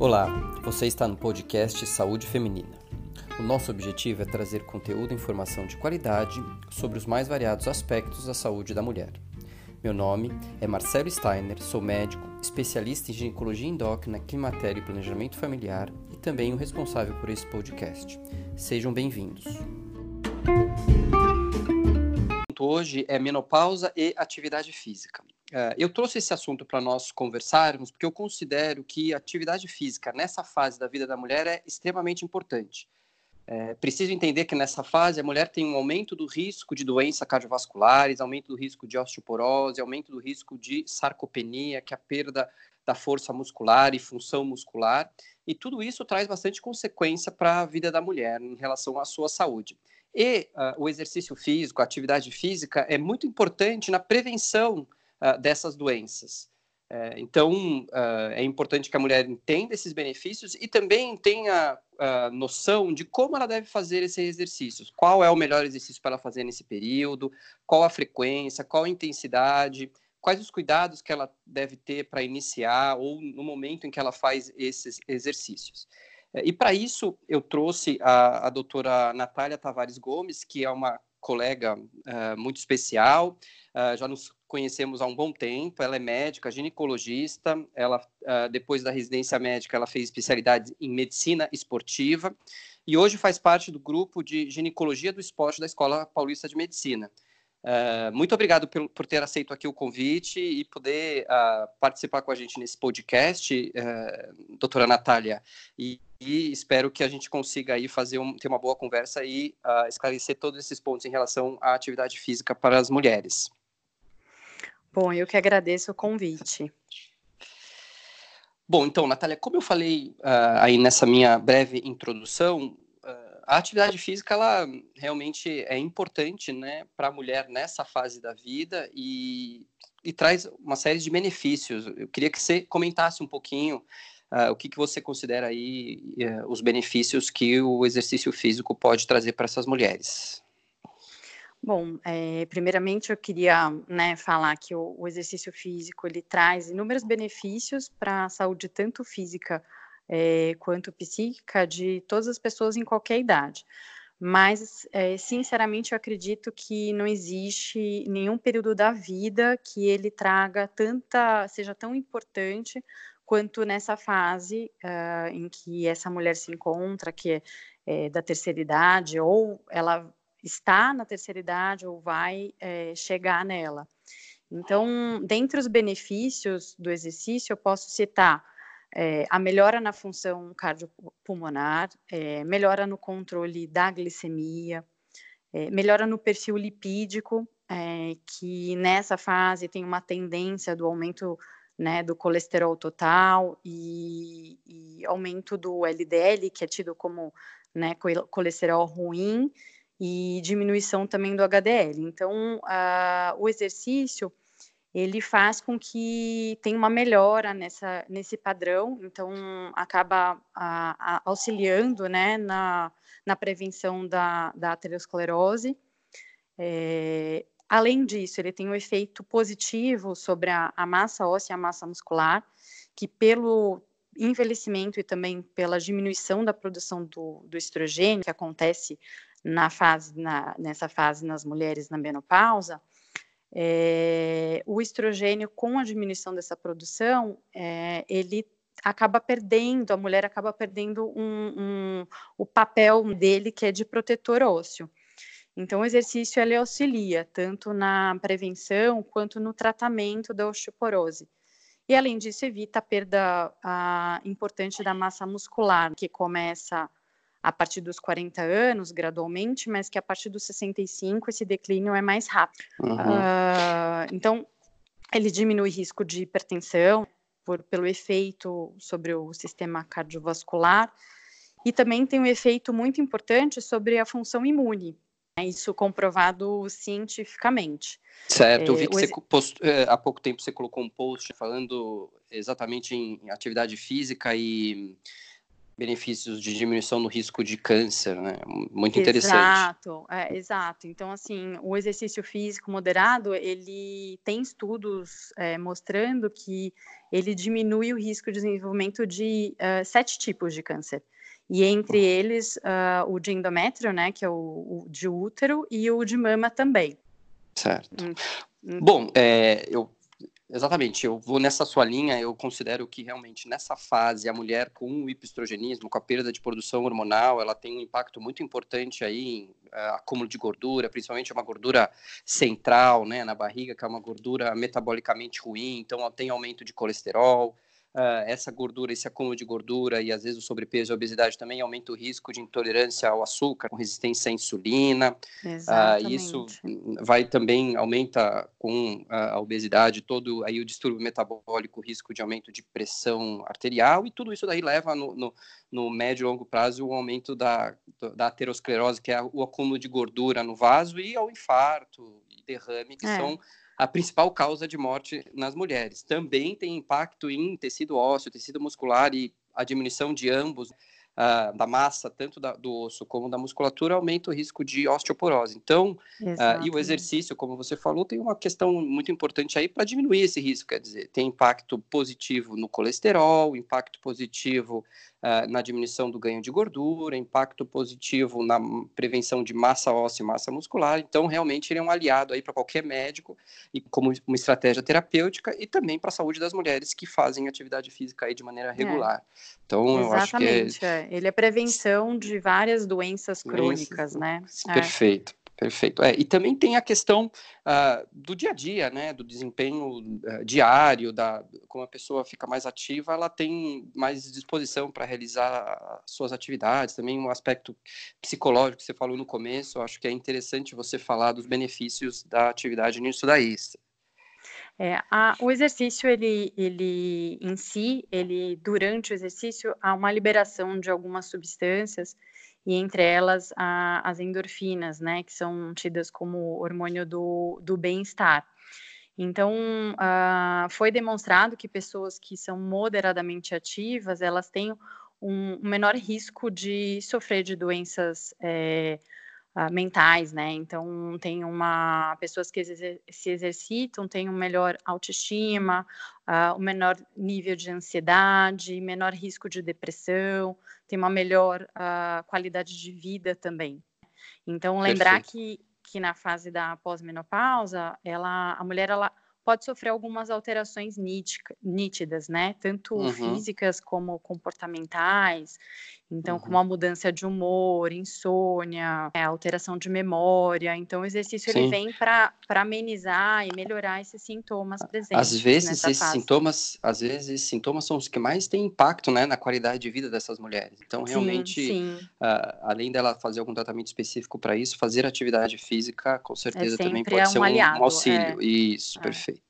Olá, você está no podcast Saúde Feminina. O nosso objetivo é trazer conteúdo e informação de qualidade sobre os mais variados aspectos da saúde da mulher. Meu nome é Marcelo Steiner, sou médico, especialista em ginecologia endócrina, climatério e planejamento familiar e também o responsável por esse podcast. Sejam bem-vindos. Hoje é menopausa e atividade física. Uh, eu trouxe esse assunto para nós conversarmos porque eu considero que a atividade física nessa fase da vida da mulher é extremamente importante. É, preciso entender que nessa fase a mulher tem um aumento do risco de doenças cardiovasculares, aumento do risco de osteoporose, aumento do risco de sarcopenia, que é a perda da força muscular e função muscular, e tudo isso traz bastante consequência para a vida da mulher em relação à sua saúde. E uh, o exercício físico, a atividade física é muito importante na prevenção uh, dessas doenças. Uh, então, uh, é importante que a mulher entenda esses benefícios e também tenha uh, noção de como ela deve fazer esses exercícios. Qual é o melhor exercício para ela fazer nesse período, qual a frequência, qual a intensidade, quais os cuidados que ela deve ter para iniciar ou no momento em que ela faz esses exercícios. E para isso, eu trouxe a, a doutora Natália Tavares Gomes, que é uma colega uh, muito especial, uh, já nos conhecemos há um bom tempo, ela é médica, ginecologista, ela, uh, depois da residência médica, ela fez especialidade em medicina esportiva, e hoje faz parte do grupo de ginecologia do esporte da Escola Paulista de Medicina. Uh, muito obrigado por, ter aceito aqui o convite e poder uh, participar com a gente nesse podcast, uh, doutora Natália. E, espero que a gente consiga aí fazer ter uma boa conversa e esclarecer todos esses pontos em relação à atividade física para as mulheres. Bom, eu que agradeço o convite. Bom, então, Natália, como eu falei aí nessa minha breve introdução, a atividade física ela realmente é importante né, para a mulher nessa fase da vida e, e, traz uma série de benefícios. Eu queria que você comentasse um pouquinho uh, o que, que você considera aí uh, os benefícios que o exercício físico pode trazer para essas mulheres. Bom, é, primeiramente eu queria né, falar que o, o exercício físico ele traz inúmeros benefícios para a saúde tanto física é, quanto psíquica de todas as pessoas em qualquer idade. Mas, é, sinceramente, eu acredito que não existe nenhum período da vida que ele traga tanta, seja tão importante quanto nessa fase uh, em que essa mulher se encontra, que é, é, da terceira idade, ou ela está na terceira idade, ou vai é, chegar nela. Então, dentre os benefícios do exercício, eu posso citar é, a melhora na função cardiopulmonar, é, melhora no controle da glicemia, melhora no perfil lipídico, que nessa fase tem uma tendência do aumento né, do colesterol total e, e, aumento do LDL, que é tido como né, colesterol ruim, e diminuição também do HDL. Então, a, o exercício ele faz com que tenha uma melhora nessa, nesse padrão, então acaba a, a, auxiliando né, na, na prevenção da, da aterosclerose. É, além disso, ele tem um efeito positivo sobre a, a massa óssea e a massa muscular, que pelo envelhecimento e também pela diminuição da produção do, do estrogênio, que acontece na fase, na, nessa fase nas mulheres na menopausa, é, o estrogênio, com a diminuição dessa produção, é, ele acaba perdendo, a mulher acaba perdendo um, um, o papel dele, que é de protetor ósseo. Então, o exercício ele auxilia tanto na prevenção quanto no tratamento da osteoporose. E, além disso, evita a perda a, importante da massa muscular, que começa a partir dos 40 anos, gradualmente, mas que a partir dos 65 esse declínio é mais rápido. Uhum. Uh, então, ele diminui o risco de hipertensão por, pelo efeito sobre o sistema cardiovascular e também tem um efeito muito importante sobre a função imune. Né? Isso comprovado cientificamente. Certo, eu vi é, que você post... É, há pouco tempo você colocou um post falando exatamente em atividade física e benefícios de diminuição no risco de câncer, né? Muito interessante. Exato, é, exato. Então, assim, o exercício físico moderado, ele tem estudos é, mostrando que ele diminui o risco de desenvolvimento de uh, sete tipos de câncer. E entre eles, uh, o de endométrio, né, que é o, o, de útero, e o de mama também. Certo. Hum, hum. Bom, é, eu Exatamente, eu vou nessa sua linha, eu considero que realmente nessa fase a mulher com o com a perda de produção hormonal, ela tem um impacto muito importante aí em uh, acúmulo de gordura, principalmente uma gordura central, né, na barriga, que é uma gordura metabolicamente ruim, então ela tem aumento de colesterol, uh, essa gordura, esse acúmulo de gordura e às vezes o sobrepeso e a obesidade também aumenta o risco de intolerância ao açúcar, com resistência à insulina. Uh, isso vai também aumenta com a obesidade todo aí o distúrbio metabólico, o risco de aumento de pressão arterial e tudo isso daí leva no, no, no médio e longo prazo o aumento da, da aterosclerose, que é o acúmulo de gordura no vaso e ao infarto e derrame, que é. são a principal causa de morte nas mulheres. Também tem impacto em tecido ósseo, tecido muscular e a diminuição de ambos uh, da massa, tanto da, do osso como da musculatura, aumenta o risco de osteoporose. Então, uh, e o exercício, como você falou, tem uma questão muito importante aí para diminuir esse risco, quer dizer, tem impacto positivo no colesterol, impacto positivo uh, na diminuição do ganho de gordura, impacto positivo na prevenção de massa óssea e massa muscular. Então, realmente, ele é um aliado aí para qualquer médico e como uma estratégia terapêutica e também para a saúde das mulheres que fazem atividade física aí de maneira é. regular. É. Então, Exatamente, eu acho que é... ele é prevenção de várias doenças crônicas, né? Perfeito. É. Perfeito. É, e também tem a questão uh, do dia a dia, né, do desempenho uh, diário, da como a pessoa fica mais ativa, ela tem mais disposição para realizar suas atividades. Também um aspecto psicológico que você falou no começo, eu acho que é interessante você falar dos benefícios da atividade nisso daí. É, a, o exercício, ele, ele em si, ele durante o exercício há uma liberação de algumas substâncias e entre elas a, as endorfinas, né, que são tidas como hormônio do, do bem-estar. Então, uh, foi demonstrado que pessoas que são moderadamente ativas, elas têm um, menor risco de sofrer de doenças é, uh, mentais, né? Então, tem uma pessoas que se exercitam têm um melhor autoestima, uh, um menor nível de ansiedade, menor risco de depressão, tem uma melhor uh, qualidade de vida também. Então, lembrar que, que na fase da pós-menopausa, ela, a mulher ela pode sofrer algumas alterações nítidas, né? Tanto uhum. físicas como comportamentais. Então, uhum. como a mudança de humor, insônia, é, alteração de memória. Então, o exercício ele vem para amenizar e melhorar esses sintomas presentes. Às vezes, esses fase. sintomas, às vezes, esses sintomas são os que mais têm impacto, né, na qualidade de vida dessas mulheres. Então, realmente, sim, sim. Uh, além dela fazer algum tratamento específico para isso, fazer atividade física, com certeza, é também pode é um ser um, aliado, um auxílio. É. Isso, é. perfeito.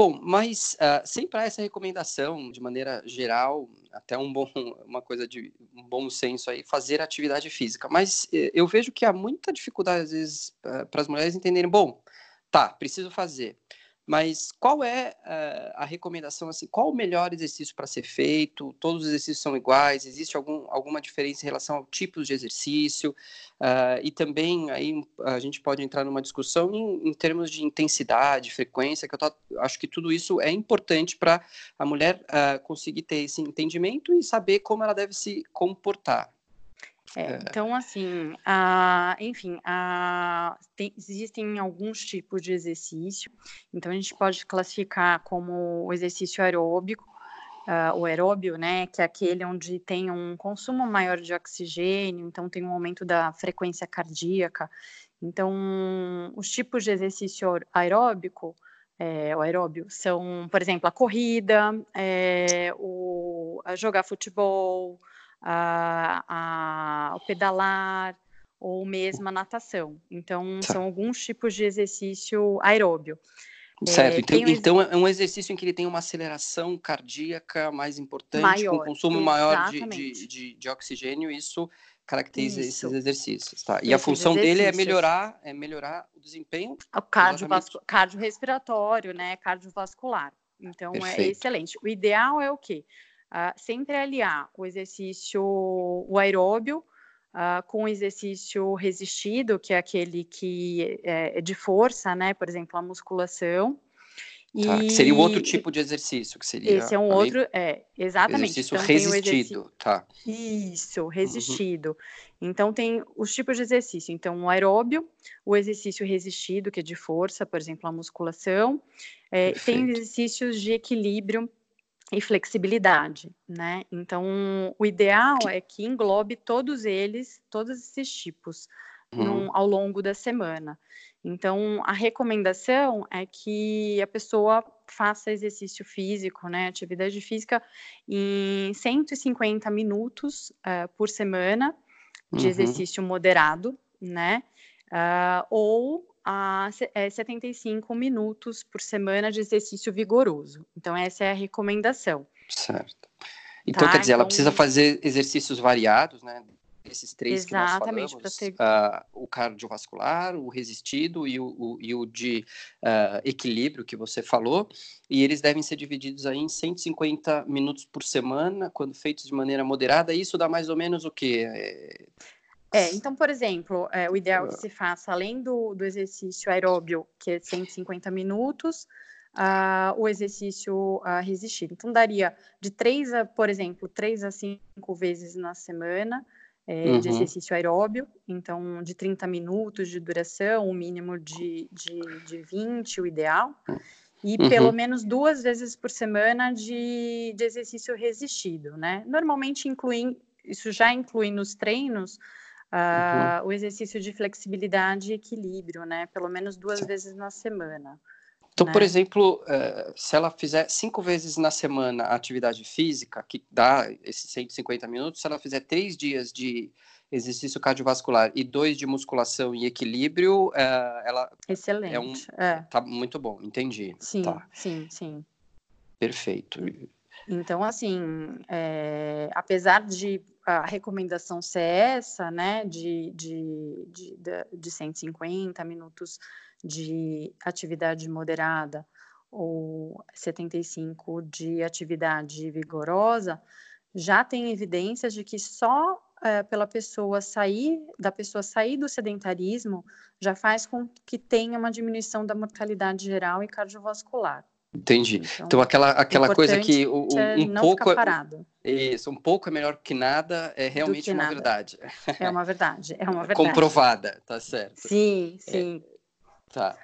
Bom, mas uh, sempre há essa recomendação, de maneira geral, até um bom, uma coisa de um bom senso aí, fazer atividade física. Mas uh, eu vejo que há muita dificuldade, às vezes, uh, para as mulheres entenderem, bom, tá, preciso fazer. Mas qual é uh, a recomendação, assim, qual o melhor exercício para ser feito? Todos os exercícios são iguais? Existe algum, alguma diferença em relação ao tipo de exercício? Uh, e também aí a gente pode entrar numa discussão em, em termos de intensidade, frequência, que eu tô, acho que tudo isso é importante para a mulher uh, conseguir ter esse entendimento e saber como ela deve se comportar. É, é, então, assim, a, enfim, a, tem, existem alguns tipos de exercício. Então, a gente pode classificar como o exercício aeróbico, uh, o aeróbio, né, que é aquele onde tem um consumo maior de oxigênio, então tem um aumento da frequência cardíaca. Então, os tipos de exercício aeróbico, é, o aeróbio, são, por exemplo, a corrida, é, o, jogar futebol, a, a, o pedalar ou mesmo a natação. Então, tá. são alguns tipos de exercício aeróbio. Certo, é, então, um então é um exercício em que ele tem uma aceleração cardíaca mais importante, maior, com consumo maior de, de, de, de, oxigênio, isso caracteriza isso. esses exercícios, tá? E esses a função dele é melhorar, é melhorar o desempenho o cardiovascu... cardiorrespiratório, né, cardiovascular. Então é Perfeito. é excelente. O ideal é o quê? Uh, sempre aliar o exercício, o aeróbio, Uh, com exercício resistido, que é aquele que é, é de força, né? Por exemplo, a musculação. Tá, e... seria um outro tipo de exercício, que seria. Esse é um outro, é, exatamente. Exercício então, resistido, exercício... tá. Isso, resistido. Uhum. Então, tem os tipos de exercício. Então, o aeróbio, o exercício resistido, que é de força, por exemplo, a musculação. É, tem exercícios de equilíbrio, e flexibilidade, né? Então, o ideal é que englobe todos eles, todos esses tipos, uhum. num, ao longo da semana. Então, a recomendação é que a pessoa faça exercício físico, né, atividade física, em 150 minutos uh, por semana de uhum. exercício moderado, né, uh, ou a é, 75 minutos por semana de exercício vigoroso. Então, essa é a recomendação. Certo. Então, tá? quer dizer, ela então... precisa fazer exercícios variados, né? Esses três Exatamente, que nós falamos, ter... uh, o cardiovascular, o resistido e o, o, e o de uh, equilíbrio que você falou, e eles devem ser divididos aí em 150 minutos por semana, quando feitos de maneira moderada, isso dá mais ou menos o quê? É é, então, por exemplo, é, o ideal que se faça, além do, do exercício aeróbio, que é 150 minutos, uh, o exercício uh, resistido. Então, daria de três a, por exemplo, três a cinco vezes na semana é, uhum. de exercício aeróbio, então de 30 minutos de duração, o um mínimo de, de, de 20, o ideal. E uhum. pelo menos duas vezes por semana de, de exercício resistido, né? Normalmente inclui, isso já inclui nos treinos Uh, uhum. o exercício de flexibilidade e equilíbrio, né? Pelo menos duas vezes na semana. Então, né? por exemplo, uh, se ela fizer cinco vezes na semana a atividade física, que dá esses 150 minutos, se ela fizer três dias de exercício cardiovascular e dois de musculação e equilíbrio, uh, ela excelente, é um, é. tá muito bom, entendi. Sim, tá. sim, sim. Perfeito. Então, assim, é, apesar de a recomendação ser essa, né, de, de, de, de 150 minutos de atividade moderada ou 75 de atividade vigorosa, já tem evidências de que só é, pela pessoa sair, da pessoa sair do sedentarismo, já faz com que tenha uma diminuição da mortalidade geral e cardiovascular. Entendi. Então, então aquela, aquela coisa que o, é um pouco. É. Isso, um pouco é melhor que nada, é realmente uma nada. verdade. É uma verdade, é uma verdade. Comprovada, tá certo. Sim, é, sim. É, tá.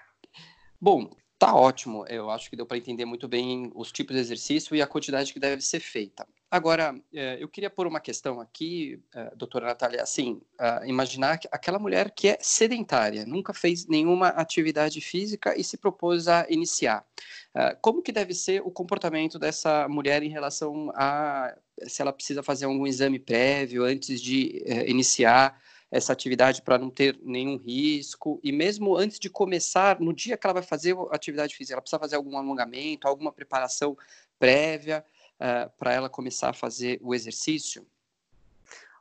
Bom, tá ótimo. Eu acho que deu para entender muito bem os tipos de exercício e a quantidade que deve ser feita. Agora, é, eu queria pôr uma questão aqui, é, doutora Natália, assim, imaginar aquela mulher que é sedentária, nunca fez nenhuma atividade física e se propôs a iniciar. É, como que deve ser o comportamento dessa mulher em relação a se ela precisa fazer algum exame prévio antes de iniciar essa atividade para não ter nenhum risco e mesmo antes de começar, no dia que ela vai fazer a atividade física, ela precisa fazer algum alongamento, alguma preparação prévia uh, eh, para ela começar a fazer o exercício?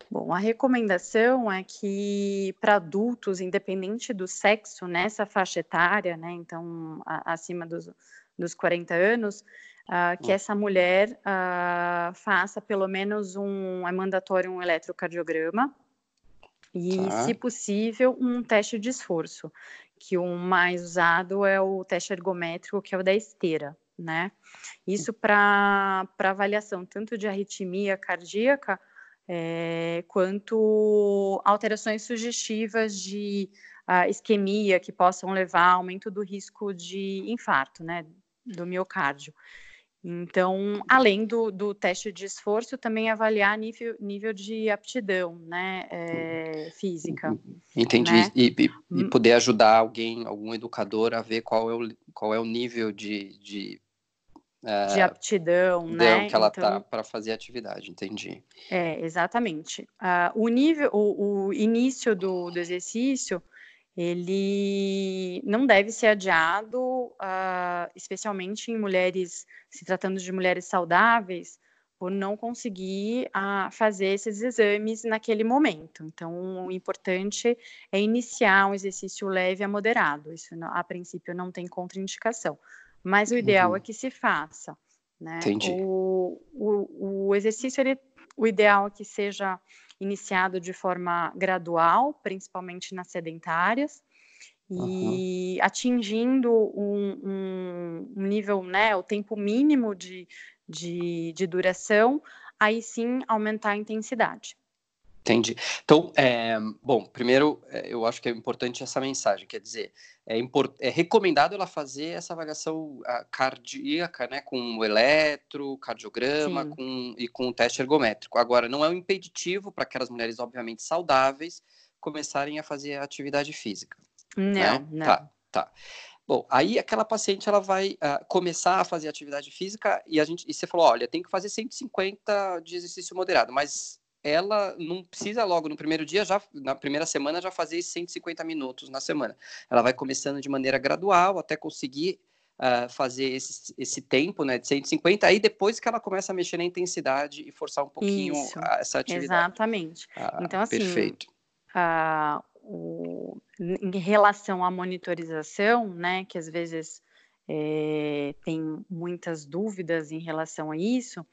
Bom, a recomendação é que para adultos, independente do sexo, nessa faixa etária, né, então a, acima dos, dos 40 anos, uh, que hum. essa mulher uh, faça pelo menos um, é mandatório um eletrocardiograma e, tá. se possível, um teste de esforço, que o mais usado é o teste ergométrico, que é o da esteira né? Isso para avaliação tanto de arritmia cardíaca é, quanto alterações sugestivas de uh, isquemia que possam levar a aumento do risco de infarto, né? Do miocárdio. Então, além do, do teste de esforço, também avaliar nível, nível de aptidão, né, é, física. Entendi. Né? E, e, e, hum. poder ajudar alguém, algum educador, a ver qual é o, qual é o nível de, de de aptidão, né? que ela tá então, tá para fazer atividade, entendi. É, exatamente. Uh, o nível, o, o início do, do, exercício, ele não deve ser adiado, uh, especialmente em mulheres, se tratando de mulheres saudáveis, por não conseguir uh, fazer esses exames naquele momento. Então, o importante é iniciar um exercício leve a moderado. Isso, a princípio, não tem contraindicação mas o ideal uhum. é que se faça Né? Entendi. O, o, o exercício, ele, o ideal é que seja iniciado de forma gradual, principalmente nas sedentárias, e uhum. atingindo um, um, nível, né, o tempo mínimo de, de, de duração, aí sim aumentar a intensidade. Entendi. Então, é, bom, primeiro, é, eu acho que é importante essa mensagem, quer dizer, é, import, é recomendado ela fazer essa avaliação cardíaca, né, com o eletro, cardiograma com, e com o teste ergométrico. Agora, não é um impeditivo para aquelas mulheres, obviamente, saudáveis, começarem a fazer atividade física. Não, né? não. Tá, tá. Bom, aí aquela paciente ela vai uh, começar a fazer atividade física e a gente e você falou, olha, tem que fazer 150 de exercício moderado, mas ela não precisa logo no primeiro dia, já na primeira semana, já fazer 150 minutos na semana. Ela vai começando de maneira gradual até conseguir uh, fazer esse, esse tempo né, de 150, aí depois que ela começa a mexer na intensidade e forçar um pouquinho Isso, essa atividade. Exatamente. Ah, então, assim, perfeito. Uh, o, em relação à monitorização, né, que às vezes é, tem muitas dúvidas em relação a isso,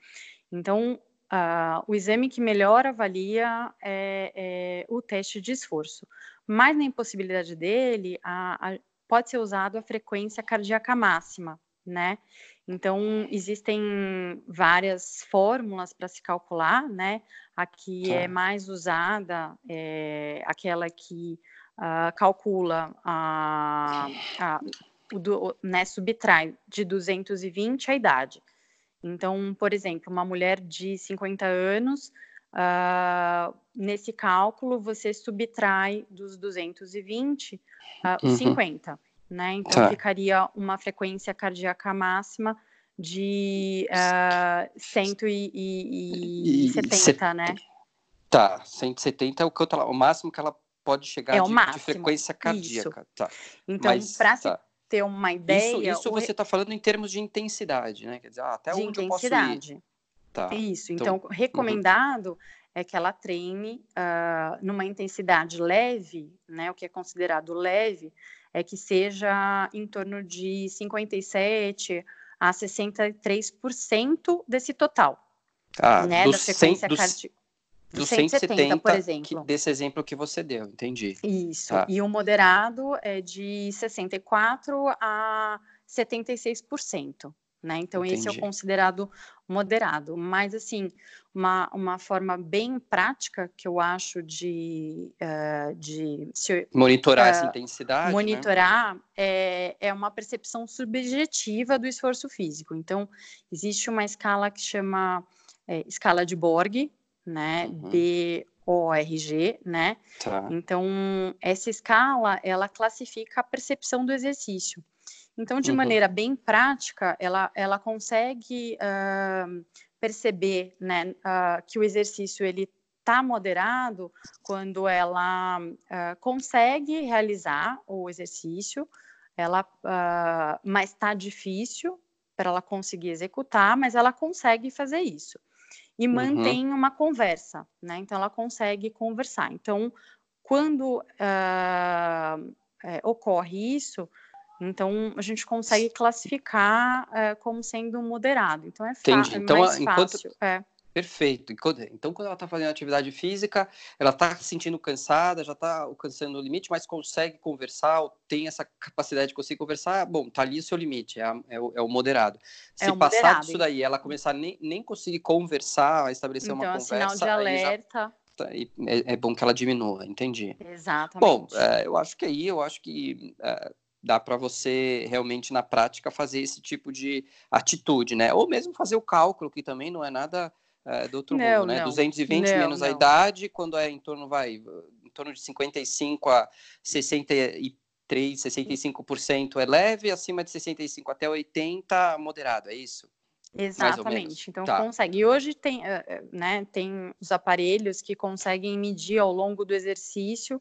então Uh, o exame que melhor avalia é, é, o teste de esforço, mas na impossibilidade dele, a, a, pode ser usado a frequência cardíaca máxima, né? Então, existem várias fórmulas para se calcular, né? A que tá. é mais usada é aquela que uh, calcula a, a, o do, né, subtrai de 220 a idade. Então, por exemplo, uma mulher de 50 anos, uh, nesse cálculo, você subtrai dos 220 uh, os uhum. 50, né? Então, tá. ficaria uma frequência cardíaca máxima de uh, 170, né? Tá, 170 é o, que eu, o máximo que ela pode chegar é de, de, frequência cardíaca. Isso. Tá. Então, para se ter uma ideia. Isso, isso você está falando em termos de intensidade, né? Quer dizer, ah, até de onde intensidade. eu posso ir. Tá. Isso. Então, então recomendado uhum. é que ela treine uh, numa intensidade leve, né? O que é considerado leve é que seja em torno de 57 a 63% desse total. Ah, né, da frequência cardíaca do 170, 170 por exemplo. Que, desse exemplo que você deu, entendi. Isso. Tá. E o moderado é de 64 a 76%. Né? Então, Entendi. esse é o considerado moderado. Mas, assim, uma, uma forma bem prática que eu acho de. Uh, de se, monitorar uh, essa intensidade. Né? Monitorar né? é, é uma percepção subjetiva do esforço físico. Então, existe uma escala que chama é, escala de Borg, né? Uhum. B-O-R-G, né? Tá. Então, essa escala, ela classifica a percepção do exercício. Então, de uhum. maneira bem prática, ela, ela consegue uh, perceber né, uh, que o exercício ele está moderado quando ela uh, consegue realizar o exercício, ela, mas está difícil para ela conseguir executar, mas ela consegue fazer isso e uhum. mantém uma conversa, né? Então ela consegue conversar. Então, quando uh, é, ocorre isso, então a gente consegue classificar uh, como sendo moderado. Então é, Entendi. É então, mais enquanto, fácil. É. Perfeito. Então, quando ela está fazendo atividade física, ela está se sentindo cansada, já está alcançando o limite, mas consegue conversar, tem essa capacidade de conseguir conversar, bom, tá ali o seu limite, é, é, o, é o, moderado. Se é passar moderado, disso daí, ela começar nem, nem conseguir conversar, estabelecer então, uma é conversa... Então, sinal de alerta... Tá, é, é, bom que ela diminua, entendi. Exatamente. Bom, é, eu acho que aí, eu acho que é, dá para você realmente na prática fazer esse tipo de atitude, né? Ou mesmo fazer o cálculo, que também não é nada é, do outro não, mundo, né? Não. 220 não, menos não. a idade, quando é em torno, vai, em torno de 55 a 63, 65% é leve, acima de 65 até 80, moderado, é isso? Exatamente. Então tá. consegue. E hoje tem, eh, eh, né, tem os aparelhos que conseguem medir ao longo do exercício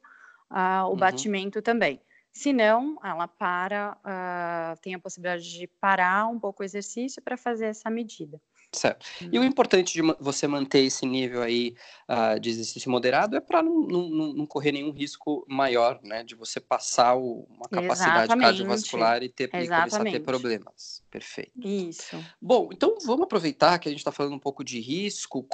uh, o uhum. batimento também. Se não, ela para, uh, tem a possibilidade de parar um pouco o exercício para fazer essa medida. Certo. E o hum. importante de você manter esse nível aí uh, de exercício moderado é para não, não, não, correr nenhum risco maior, né? De você passar o, uma capacidade Exatamente. cardiovascular e, ter, e começar a ter problemas. Perfeito. Isso. Bom, então vamos aproveitar que a gente está falando um pouco de risco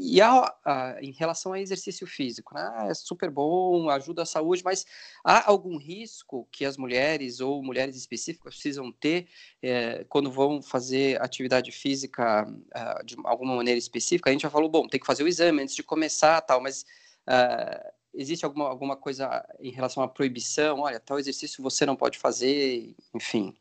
e a, a, em relação ao exercício físico, né? Ah, é super bom, ajuda a saúde, mas há algum risco que as mulheres ou mulheres específicas precisam ter é, quando vão fazer atividade física uh, de alguma maneira específica, a gente já falou, bom, tem que fazer o exame antes de começar, tal, mas uh, existe alguma, alguma coisa em relação à proibição? Olha, tal exercício você não pode fazer, enfim.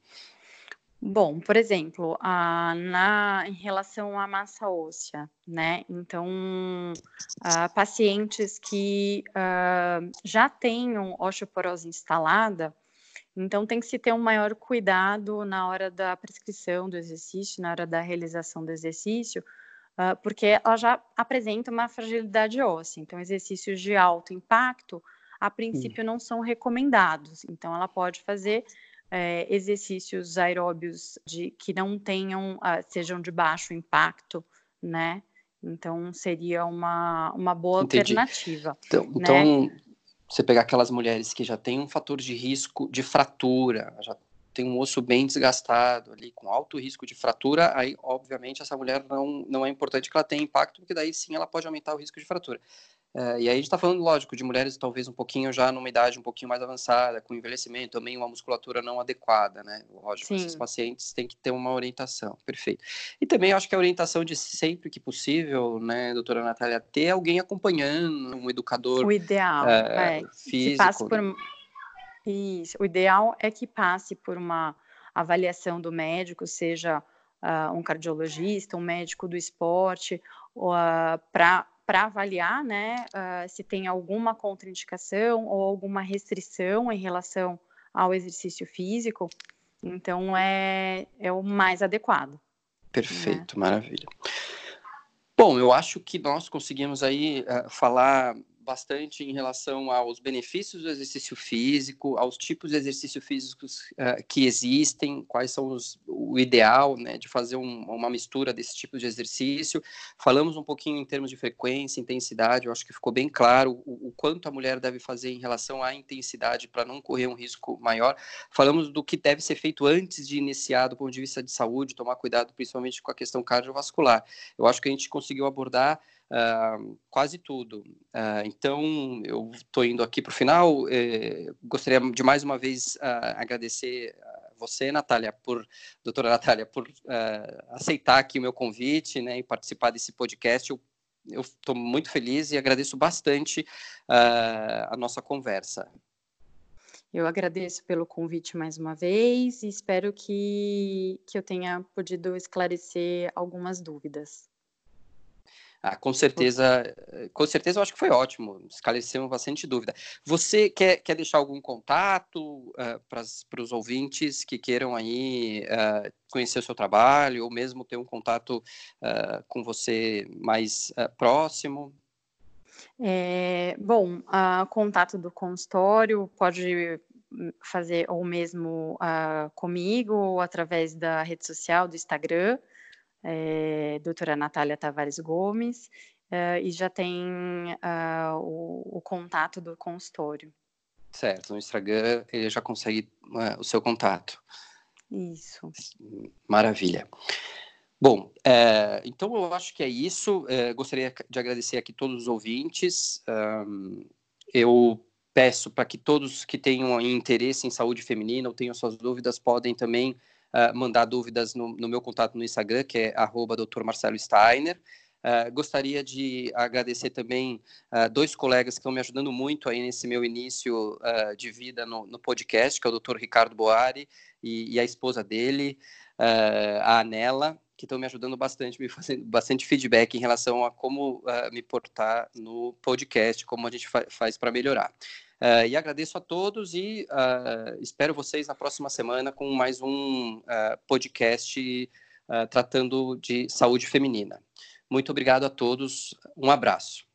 Bom, por exemplo, a, na, em relação à massa óssea, né? Então, uh, pacientes que uh, já tenham osteoporose instalada, então, tem que se ter um maior cuidado na hora da prescrição do exercício, na hora da realização do exercício, porque ela já apresenta uma fragilidade óssea. Então, exercícios de alto impacto, a princípio, não são recomendados. Então, ela pode fazer é, exercícios aeróbios de, que não tenham, uh, sejam de baixo impacto, né? Então, seria uma, uma boa Entendi. alternativa. Então, né? então você pegar aquelas mulheres que já têm um fator de risco de fratura, já tem um osso bem desgastado ali, com alto risco de fratura, aí, obviamente, essa mulher não, não é importante que ela tenha impacto, porque daí sim ela pode aumentar o risco de fratura. É, e aí a gente está falando, lógico, de mulheres talvez um pouquinho já numa idade um pouquinho mais avançada, com envelhecimento, também uma musculatura não adequada, né? Lógico, Sim. esses pacientes têm que ter uma orientação, perfeito. E também acho que a orientação de sempre que possível, né, doutora Natália, ter alguém acompanhando, um educador O ideal, é, é físico. passe por... Né? Isso, o ideal é que passe por uma avaliação do médico, seja uh, um cardiologista, um médico do esporte, uh, para para avaliar né, uh, se tem alguma contraindicação ou alguma restrição em relação ao exercício físico. Então, é, é o mais adequado. Perfeito, né? maravilha. Bom, eu acho que nós conseguimos aí uh, falar bastante em relação aos benefícios do exercício físico, aos tipos de exercícios físicos uh, que existem, quais são os, o ideal né, de fazer um, uma mistura desse tipo de exercício. Falamos um pouquinho em termos de frequência, intensidade, eu acho que ficou bem claro o, o quanto a mulher deve fazer em relação à intensidade para não correr um risco maior. Falamos do que deve ser feito antes de iniciar, do ponto de vista de saúde, tomar cuidado principalmente com a questão cardiovascular. Eu acho que a gente conseguiu abordar uh, quase tudo. Uh, então, eu estou indo aqui para o final. Eh, gostaria de mais uma vez uh, agradecer você, Natália, por, doutora Natália, por aceitar aqui o meu convite né, e participar desse podcast. Eu estou muito feliz e agradeço bastante a nossa conversa. Eu agradeço pelo convite mais uma vez e espero que, que eu tenha podido esclarecer algumas dúvidas. Ah, com certeza, com certeza eu acho que foi ótimo, esclareceu bastante dúvida. Você quer, quer deixar algum contato uh, eh, para os ouvintes que queiram aí uh, conhecer o seu trabalho ou mesmo ter um contato uh, com você mais próximo? É, bom, o contato do consultório pode fazer ou mesmo comigo ou através da rede social do Instagram, é, doutora Natália Tavares Gomes, uh, e já tem uh, o, o, contato do consultório. Certo, no Instagram ele já consegue uh, o seu contato. Isso. Maravilha. Bom, é, então eu acho que é isso. É, gostaria de agradecer aqui todos os ouvintes. Um, eu peço para que todos que tenham interesse em saúde feminina ou tenham suas dúvidas podem também uh, mandar dúvidas no, no, meu contato no Instagram, que é arroba Dr. Marcelo Steiner. Uh, gostaria de agradecer também uh, dois colegas que estão me ajudando muito aí nesse meu início uh, de vida no, no, podcast, que é o Dr. Ricardo Boari e, e a esposa dele, a Anela, que estão me ajudando bastante, me fazendo bastante feedback em relação a como me portar no podcast, como a gente fa faz para melhorar. Uh, e agradeço a todos e uh, espero vocês na próxima semana com mais um uh, podcast tratando de saúde feminina. Muito obrigado a todos, um abraço.